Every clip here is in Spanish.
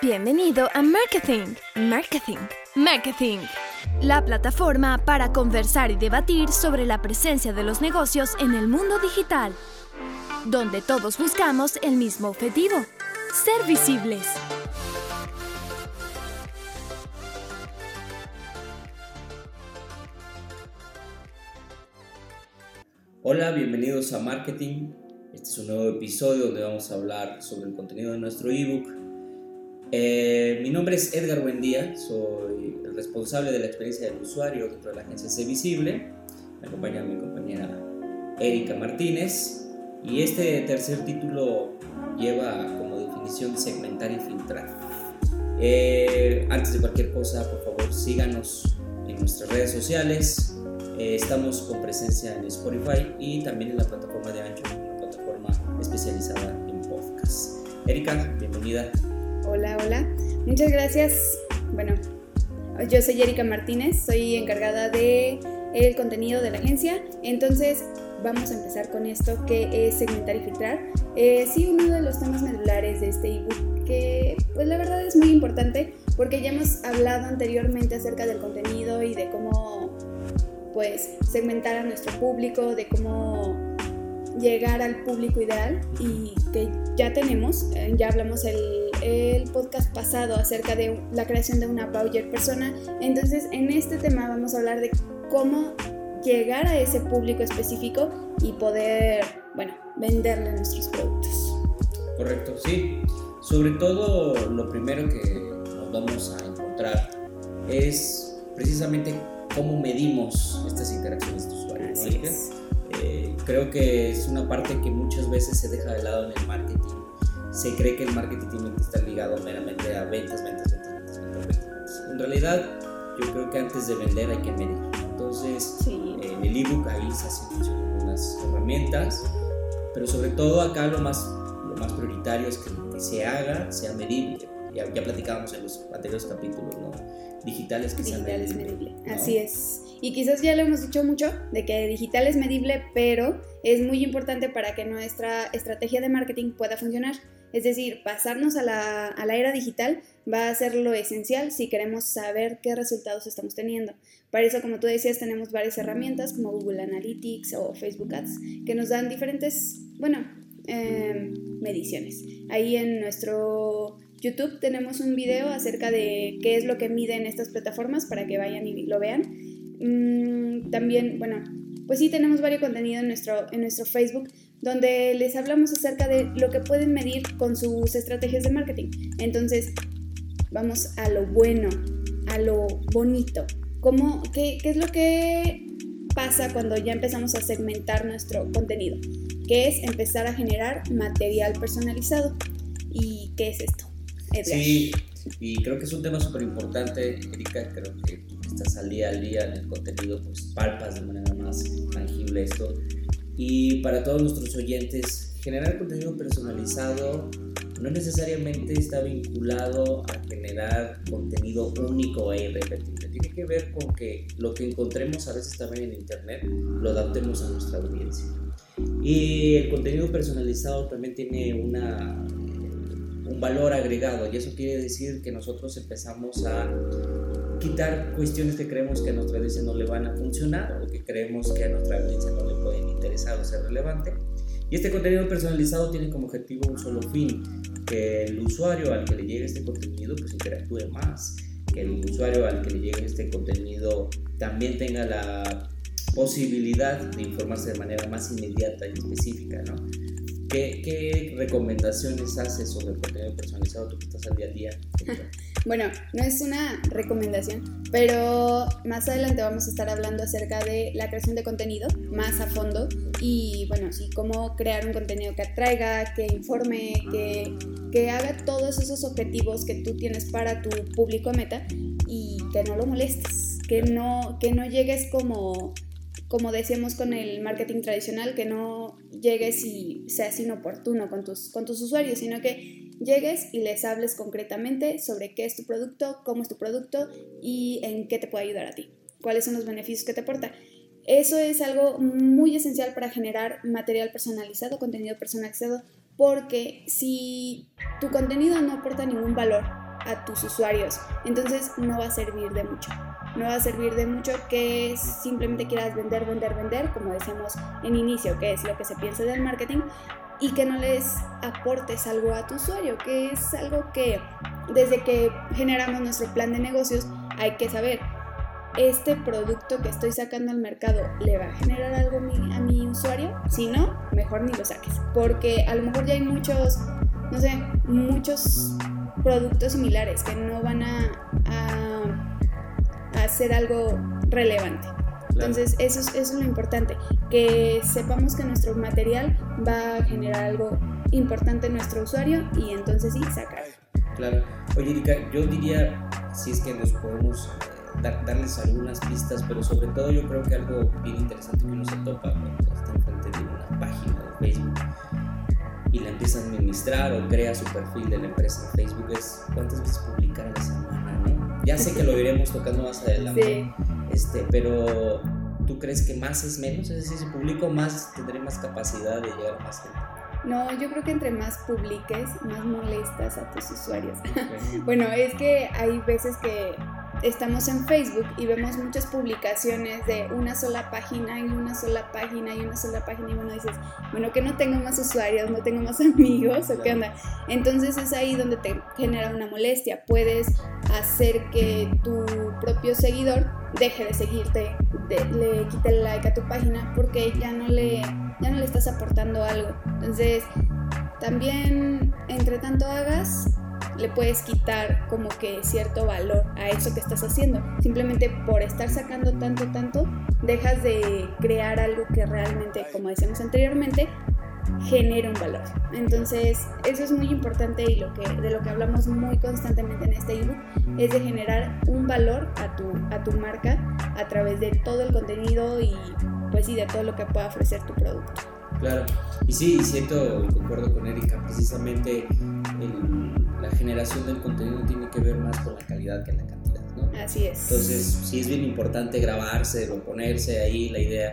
Bienvenido a Marketing, Marketing, Marketing, la plataforma para conversar y debatir sobre la presencia de los negocios en el mundo digital, donde todos buscamos el mismo objetivo, ser visibles. Hola, bienvenidos a Marketing. Este es un nuevo episodio donde vamos a hablar sobre el contenido de nuestro ebook. Eh, mi nombre es Edgar Buendía, soy el responsable de la experiencia del usuario dentro de la agencia C Visible. Me acompaña mi compañera Erika Martínez y este tercer título lleva como definición segmentar y filtrar. Eh, antes de cualquier cosa, por favor, síganos en nuestras redes sociales, eh, estamos con presencia en Spotify y también en la plataforma de Ancho, una plataforma especializada en podcast. Erika, bienvenida. Hola, hola. Muchas gracias. Bueno, yo soy Erika Martínez, soy encargada de el contenido de la agencia. Entonces, vamos a empezar con esto que es segmentar y filtrar. Eh, sí, uno de los temas medulares de este ebook que pues la verdad es muy importante porque ya hemos hablado anteriormente acerca del contenido y de cómo pues segmentar a nuestro público, de cómo llegar al público ideal y que ya tenemos, eh, ya hablamos el, el, podcast pasado acerca de la creación de una Bauer persona, entonces en este tema vamos a hablar de cómo llegar a ese público específico y poder, bueno, venderle nuestros productos. Correcto, sí. Sobre todo lo primero que nos vamos a encontrar es precisamente cómo medimos estas interacciones de usuario. Eh, creo que es una parte que muchas veces se deja de lado en el marketing. Se cree que el marketing tiene que estar ligado meramente a ventas, ventas, ventas, ventas, ventas, En realidad, yo creo que antes de vender hay que medir. Entonces, en el ebook ahí se hacen unas herramientas, pero sobre todo acá lo más, lo más prioritario es que que se haga sea medible. Ya, ya platicábamos en los anteriores capítulos, ¿no? digitales que digital es medible. Así es. Y quizás ya lo hemos dicho mucho, de que digital es medible, pero es muy importante para que nuestra estrategia de marketing pueda funcionar. Es decir, pasarnos a la, a la era digital va a ser lo esencial si queremos saber qué resultados estamos teniendo. Para eso, como tú decías, tenemos varias herramientas como Google Analytics o Facebook Ads que nos dan diferentes, bueno, eh, mediciones. Ahí en nuestro YouTube tenemos un video acerca de qué es lo que miden estas plataformas para que vayan y lo vean. Mm, también, bueno, pues sí tenemos varios contenido en nuestro, en nuestro Facebook donde les hablamos acerca de lo que pueden medir con sus estrategias de marketing. Entonces, vamos a lo bueno, a lo bonito. ¿Cómo, qué, ¿Qué es lo que pasa cuando ya empezamos a segmentar nuestro contenido? Que es empezar a generar material personalizado. ¿Y qué es esto? Sí, y creo que es un tema súper importante, Erika, creo que estás al día al día en el contenido, pues palpas de manera más tangible esto. Y para todos nuestros oyentes, generar contenido personalizado no necesariamente está vinculado a generar contenido único e irrepetible. Tiene que ver con que lo que encontremos a veces también en Internet lo adaptemos a nuestra audiencia. Y el contenido personalizado también tiene una un valor agregado y eso quiere decir que nosotros empezamos a quitar cuestiones que creemos que a nuestra audiencia no le van a funcionar o que creemos que a nuestra audiencia no le pueden interesar o ser relevante. Y este contenido personalizado tiene como objetivo un solo fin, que el usuario al que le llegue este contenido pues interactúe más, que el usuario al que le llegue este contenido también tenga la posibilidad de informarse de manera más inmediata y específica, ¿no? ¿Qué, recomendaciones haces sobre el contenido personalizado tú que estás al día a día? bueno, no es una recomendación, pero más adelante vamos a estar hablando acerca de la creación de contenido más a fondo y bueno, sí, cómo crear un contenido que atraiga, que informe, que, que haga todos esos objetivos que tú tienes para tu público meta y que no lo molestes, que no, que no llegues como como decíamos con el marketing tradicional, que no llegues y seas inoportuno con tus, con tus usuarios, sino que llegues y les hables concretamente sobre qué es tu producto, cómo es tu producto y en qué te puede ayudar a ti, cuáles son los beneficios que te aporta. Eso es algo muy esencial para generar material personalizado, contenido personalizado, porque si tu contenido no aporta ningún valor a tus usuarios. Entonces no va a servir de mucho. No va a servir de mucho que simplemente quieras vender, vender, vender, como decíamos en inicio, que es lo que se piensa del marketing, y que no les aportes algo a tu usuario, que es algo que desde que generamos nuestro plan de negocios hay que saber este producto que estoy sacando al mercado le va a generar algo a mi, usuario. Si no, mejor ni lo saques. Porque a lo mejor ya hay muchos, no sé, muchos productos similares que no van a, a, hacer algo relevante. Entonces, eso es, eso es lo importante, que sepamos que nuestro material va a generar algo importante en nuestro usuario y entonces sí, sacar. Claro. Oye, Erika, yo diría, si es que nos podemos darles algunas pistas, pero sobre todo yo creo que algo bien interesante que uno se topa cuando está enfrente de una página de Facebook y la empieza a administrar o crea su perfil de la empresa en Facebook es cuántas veces publicar a la semana. Ya sé que lo iremos tocando más adelante, este, pero ¿tú crees que más es menos? Es decir, si publico más, tendré más capacidad de llegar a más gente. No, yo creo que entre más publiques, más molestas a tus usuarios. bueno, es que hay veces que estamos en Facebook y vemos muchas publicaciones de una sola página y una sola página y una sola página y uno dices, bueno, que no tengo más usuarios, no tengo más amigos o qué onda. Entonces es ahí donde te genera una molestia. Puedes hacer que tu propio seguidor deje de seguirte, le quite el like a tu página porque ya no le, ya no le estás aportando algo. Entonces, también entre tanto hagas, le puedes quitar como que cierto valor a eso que estás haciendo. Simplemente por estar sacando tanto, tanto, dejas de crear algo que realmente, como decíamos anteriormente, genera un valor. Entonces, eso es muy importante y lo que, de lo que hablamos muy constantemente en este ebook es de generar un valor a tu, a tu marca a través de todo el contenido y pues sí, de todo lo que pueda ofrecer tu producto. Claro, y sí, siento y concuerdo con Erika, precisamente la generación del contenido tiene que ver más con la calidad que la cantidad, ¿no? Así es. Entonces, sí es bien importante grabarse o ponerse ahí la idea.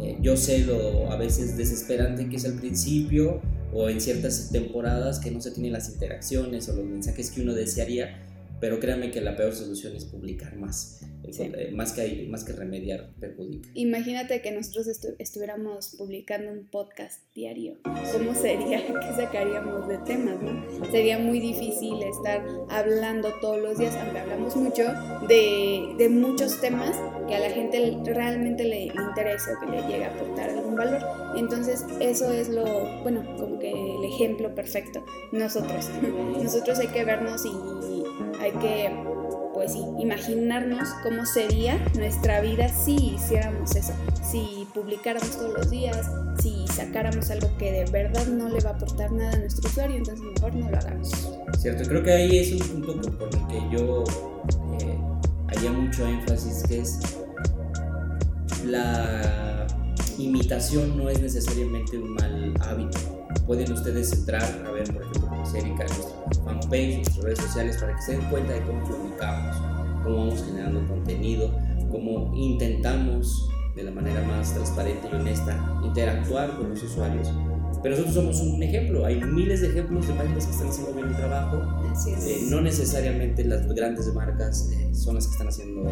Eh, yo sé lo a veces desesperante que es al principio o en ciertas temporadas que no se tienen las interacciones o los mensajes que uno desearía, pero créanme que la peor solución es publicar más. Eh, más, que, más que remediar, perjudica. Imagínate que nosotros estuviéramos publicando un podcast diario. ¿Cómo sería que sacaríamos de temas? ¿no? Sería muy difícil estar hablando todos los días, aunque hablamos mucho, de, de muchos temas que a la gente realmente le, interese o que le llegue a aportar algún valor. Entonces, eso es lo, bueno, como que el ejemplo perfecto. Nosotros. Nosotros hay que vernos y hay que pues sí, imaginarnos cómo sería nuestra vida si hiciéramos eso, si publicáramos todos los días, si sacáramos algo que de verdad no le va a aportar nada a nuestro usuario, entonces mejor no lo hagamos. Cierto, creo que ahí es un punto por el que yo eh, haría mucho énfasis, que es la imitación no es necesariamente un mal hábito. Pueden ustedes entrar a ver, por ejemplo, Erika, nuestra fanpage, nuestras redes sociales, para que se den cuenta de cómo comunicamos, cómo vamos generando contenido, cómo intentamos de la manera más transparente y honesta interactuar con los usuarios pero nosotros somos un ejemplo. Hay miles de ejemplos de páginas que están haciendo bien el trabajo. Eh, no necesariamente las grandes marcas eh, son las que están haciendo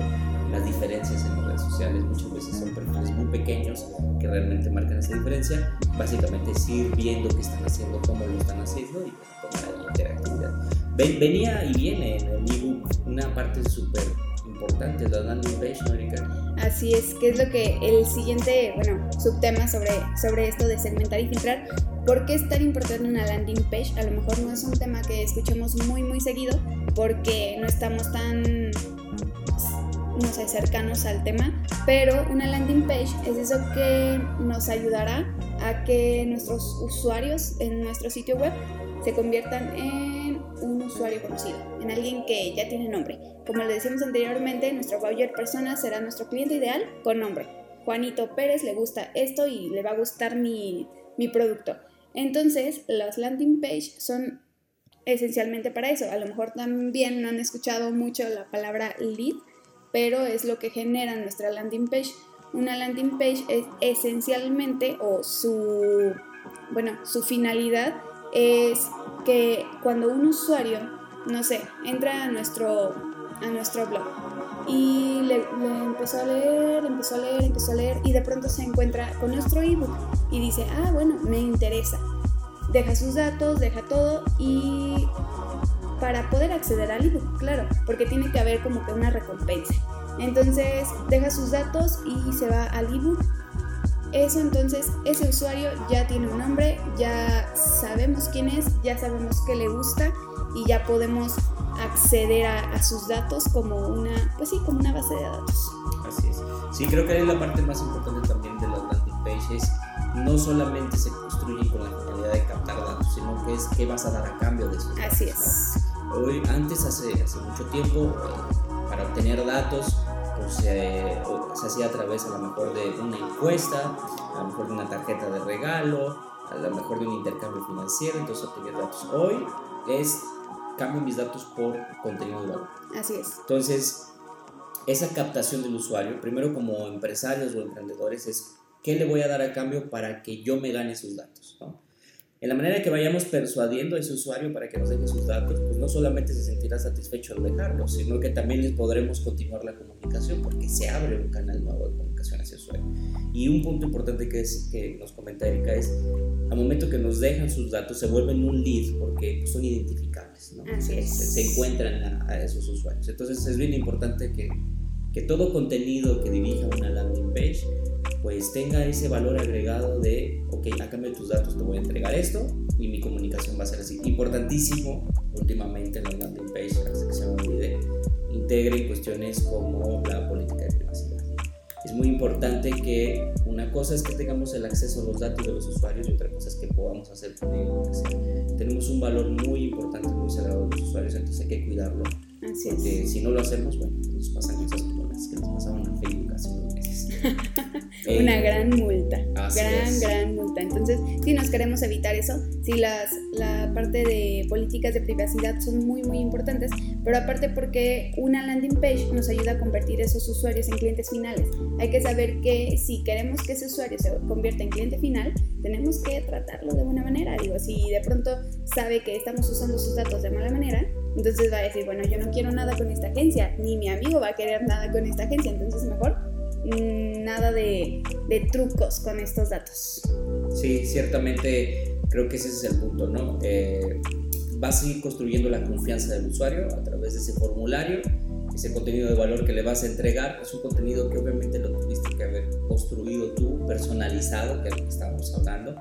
las diferencias en las redes sociales. Muchas veces son perfiles muy pequeños que realmente marcan esa diferencia. Básicamente es ir viendo qué están haciendo, cómo lo están haciendo y tomar interactividad. venía y viene en el ebook una parte súper importante, la landing page, ¿no, Así es, que es lo que el siguiente, bueno, subtema sobre, sobre esto de segmentar y filtrar. ¿Por qué es tan importante una landing page? A lo mejor no es un tema que escuchemos muy, muy seguido porque no estamos tan, no sé, cercanos al tema, pero una landing page es eso que nos ayudará a que nuestros usuarios en nuestro sitio web se conviertan en usuario conocido, en alguien que ya tiene nombre. Como le decíamos anteriormente, nuestro buyer persona será nuestro cliente ideal con nombre. Juanito Pérez le gusta esto y le va a gustar mi, mi producto. Entonces, las landing page son esencialmente para eso. A lo mejor también no han escuchado mucho la palabra lead, pero es lo que genera nuestra landing page. Una landing page es esencialmente o su bueno, su finalidad es que cuando un usuario no sé, entra a nuestro, a nuestro blog y le, empezó a leer, empezó a leer, empezó a leer y de pronto se encuentra con nuestro ebook y dice, ah, bueno, me interesa. Deja sus datos, deja todo y para poder acceder al ebook, claro, porque tiene que haber como que una recompensa. Entonces deja sus datos y se va al ebook. Eso entonces, ese usuario ya tiene un nombre, ya sabemos quién es, ya sabemos qué le gusta y ya podemos acceder a, sus datos como una, pues sí, como una base de datos. Así es. Sí, creo que es la parte más importante también de las landing pages. No solamente se construye con la finalidad de captar datos, sino que es qué vas a dar a cambio de esos datos. Así es. Hoy, antes, hace, hace mucho tiempo, eh, para obtener datos, pues se hacía a través a lo mejor de una encuesta, a lo mejor de una tarjeta de regalo, a lo mejor de un intercambio financiero, entonces obtener datos. Hoy es cambio mis datos por contenido de valor. Así es. Entonces, esa captación del usuario, primero como empresarios o emprendedores, es qué le voy a dar a cambio para que yo me gane sus datos. ¿no? En la manera que vayamos persuadiendo a ese usuario para que nos deje sus datos, pues no solamente se sentirá satisfecho al dejarlo, sino que también les podremos continuar la comunicación porque se abre un canal nuevo de comunicación hacia el usuario. Y un punto importante que, es, que nos comenta Erika es, al momento que nos dejan sus datos, se vuelven un lead porque son identificables, ¿no? Así es. Se, encuentran a, esos usuarios. Entonces es bien importante que, que todo contenido que dirija una landing page pues tenga ese valor agregado de, ok, a cambio de tus datos te voy a entregar esto y mi comunicación va a ser así. Importantísimo, últimamente en la landing page, antes que se me olvide, integre cuestiones como la política de privacidad. Es muy importante que una cosa es que tengamos el acceso a los datos de los usuarios y otra cosa es que podamos hacer con ellos. Tenemos un valor muy importante, muy cerrado de los usuarios, entonces hay que cuidarlo. Así porque si no lo hacemos, bueno, nos pasan cosas como las que nos pasaron a Facebook unos meses. una eh, gran multa. Gran, gran multa. Entonces, si nos queremos evitar eso, si las, la parte de políticas de privacidad son muy, muy importantes, pero aparte porque una landing page nos ayuda a convertir esos usuarios en clientes finales. Hay que saber que si queremos que ese usuario se convierta en cliente final, tenemos que tratarlo de buena manera. Digo, si de pronto sabe que estamos usando sus datos de mala manera, entonces va a decir, bueno, yo no quiero nada con esta agencia, ni mi amigo va a querer nada con esta agencia, entonces mejor nada de, trucos con estos datos. Sí, ciertamente creo que ese es el punto, ¿no? Eh, vas a ir construyendo la confianza del usuario a través de ese formulario, ese contenido de valor que le vas a entregar, es un contenido que obviamente lo tuviste que haber construido tú, personalizado, que es lo que estábamos hablando.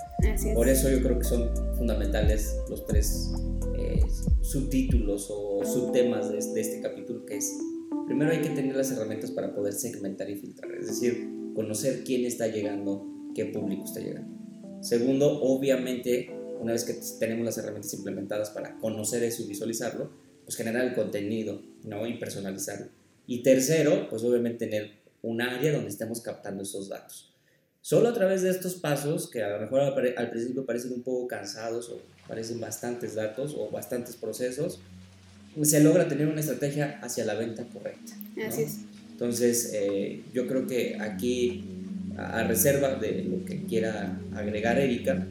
Por eso yo creo que son fundamentales los tres eh, subtítulos o subtemas de este capítulo, que es primero hay que tener las herramientas para poder segmentar y filtrar, es decir, conocer quién está llegando, qué público está llegando. Segundo, obviamente, una vez que tenemos las herramientas implementadas para conocer eso y visualizarlo, pues generar el contenido, ¿no? Y personalizarlo. Y tercero, pues obviamente tener un área donde estemos captando esos datos. Solo a través de estos pasos, que a lo mejor al principio parecen un poco cansados o parecen bastantes datos o bastantes procesos, se logra tener una estrategia hacia la venta correcta. Así es. Entonces, eh, yo creo que aquí, a, reserva de lo que quiera agregar Erika,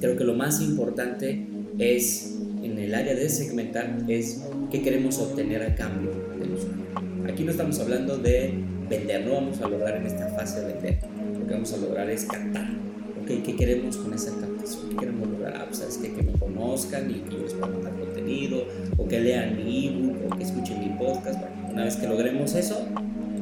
creo que lo más importante es, en el área de segmentar, es qué queremos obtener a cambio del usuario. Aquí no estamos hablando de vender, no vamos a lograr en esta fase de vender. Lo que vamos a lograr es captar. Okay, ¿Qué queremos con esa captación? ¿Qué queremos lograr? Ah, pues, ¿sabes qué? Que me conozcan y que les pueda mandar contenido, o que lean mi ebook, o que escuchen mi podcast. una vez que logremos eso,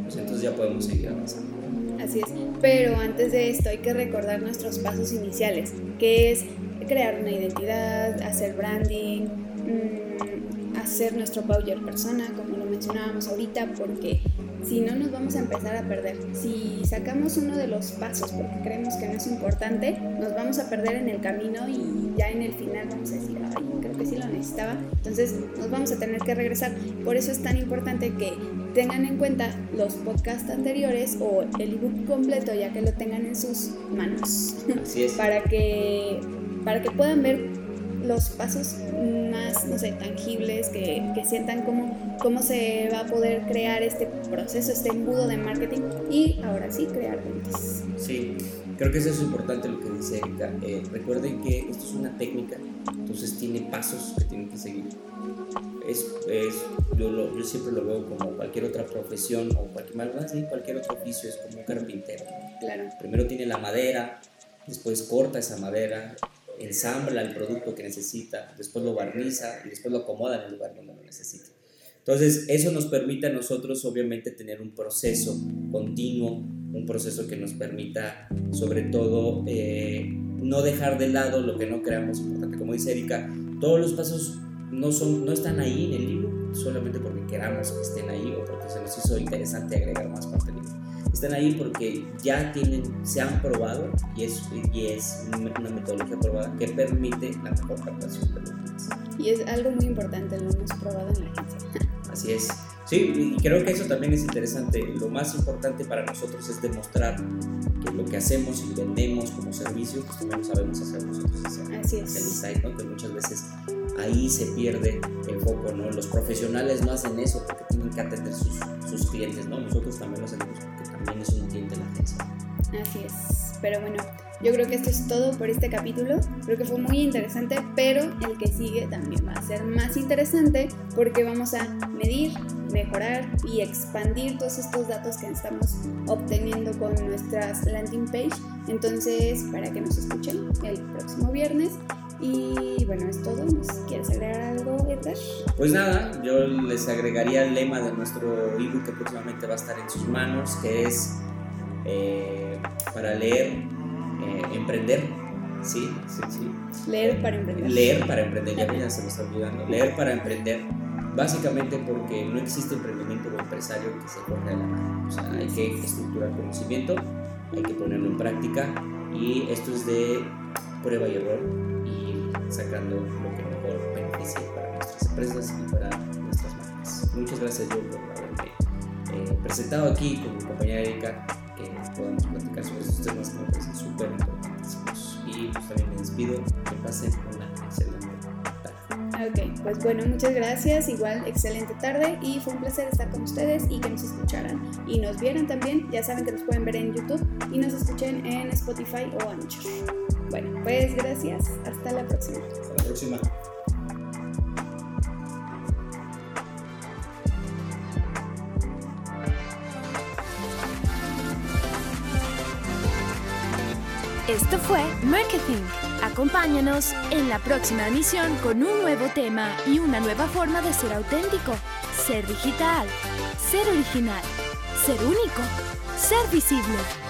pues entonces ya podemos seguir avanzando. Así es, pero antes de esto hay que recordar nuestros pasos iniciales, que es crear una identidad, hacer branding, mm, hacer nuestro Power Persona, como lo mencionábamos ahorita, porque si no nos vamos a empezar a perder. Si sacamos uno de los pasos porque creemos que no es importante, nos vamos a perder en el camino y ya en el final vamos a decir, ay, creo que sí lo necesitaba. Entonces nos vamos a tener que regresar. Por eso es tan importante que tengan en cuenta los podcasts anteriores o el ebook completo ya que lo tengan en sus manos. Así es. para que para que puedan ver los pasos más, no sé, tangibles, que, que, sientan cómo, cómo se va a poder crear este proceso, este embudo de marketing y ahora sí crear ventas. Sí, creo que eso es importante lo que dice Erika. Eh, recuerden que esto es una técnica, entonces tiene pasos que tienen que seguir. es, es yo, yo, siempre lo veo como cualquier otra profesión o cualquier, cualquier otro oficio, es como un carpintero. Claro. Primero tiene la madera, después corta esa madera, ensambla el producto que necesita, después lo barniza y después lo acomoda en el lugar donde lo necesita. Entonces, eso nos permite a nosotros, obviamente, tener un proceso continuo, un proceso que nos permita, sobre todo, eh, no dejar de lado lo que no creamos importante. Como dice Erika, todos los pasos no, son, no están ahí en el libro solamente porque queramos que estén ahí o porque se nos hizo interesante agregar más contenido están ahí porque ya tienen, se han probado y es, y es una metodología probada que permite la mejor captación de los Y es algo muy importante, lo hemos probado en la agencia. Así es. Sí, y creo que eso también es interesante. Lo más importante para nosotros es demostrar que lo que hacemos y vendemos como servicio, pues también lo sabemos hacer nosotros. Así es. El insight, ¿no? Que muchas veces ahí se pierde el foco, ¿no? Los profesionales no hacen eso porque tienen que atender sus, sus clientes, ¿no? Nosotros también lo hacemos porque también es un cliente la agencia. Así es. Pero bueno, yo creo que esto es todo por este capítulo. Creo que fue muy interesante, pero el que sigue también va a ser más interesante porque vamos a medir, mejorar y expandir todos estos datos que estamos obteniendo con nuestras landing page. Entonces, para que nos escuchen el próximo viernes y bueno, es todo. quieres agregar algo, Edgar? Pues nada, yo les agregaría el lema de nuestro ebook que próximamente va a estar en sus manos, que es eh, para leer, eh, emprender. Sí, sí, sí. Leer para emprender. Leer para emprender, ya, se me está olvidando. Leer para emprender, básicamente porque no existe emprendimiento o empresario que se corra de la mano. O sea, hay que estructurar conocimiento, hay que ponerlo en práctica y esto es de prueba y error sacando lo que mejor beneficie para nuestras empresas y para nuestras marcas. Muchas gracias yo por haberme eh, presentado aquí con mi compañera Erika, que podamos platicar sobre estos temas que me parecen súper importantísimos. Y pues también me despido, que pasen una excelente tarde. Ok, pues bueno, muchas gracias, igual excelente tarde y fue un placer estar con ustedes y que nos escucharan y nos vieran también, ya saben que nos pueden ver en YouTube y nos escuchen en Spotify o Anchor. Bueno, pues gracias. Hasta la próxima. Hasta la próxima. Esto fue Marketing. Acompáñanos en la próxima emisión con un nuevo tema y una nueva forma de ser auténtico, ser digital, ser original, ser único, ser visible.